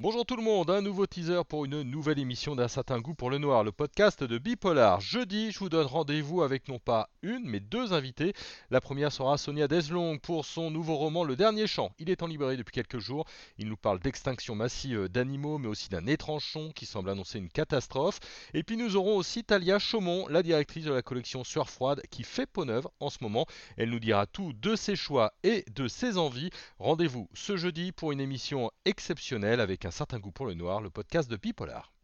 monde, un nouveau teaser pour une nouvelle émission d'un certain goût pour le noir, le podcast de Bipolar. Jeudi, je vous donne rendez-vous avec non pas une, mais deux invités. La première sera Sonia Deslong pour son nouveau roman Le Dernier Chant. Il est en librairie depuis quelques jours. Il nous parle d'extinction massive d'animaux, mais aussi d'un étrange son qui semble annoncer une catastrophe. Et puis nous aurons aussi Talia Chaumont, la directrice de la collection Sueur Froide, qui fait peau neuve en ce moment. Elle nous dira tout de ses choix et de ses envies. Rendez-vous ce jeudi pour une émission exceptionnelle avec un certain goût pour le noir, le podcast de Bipolar.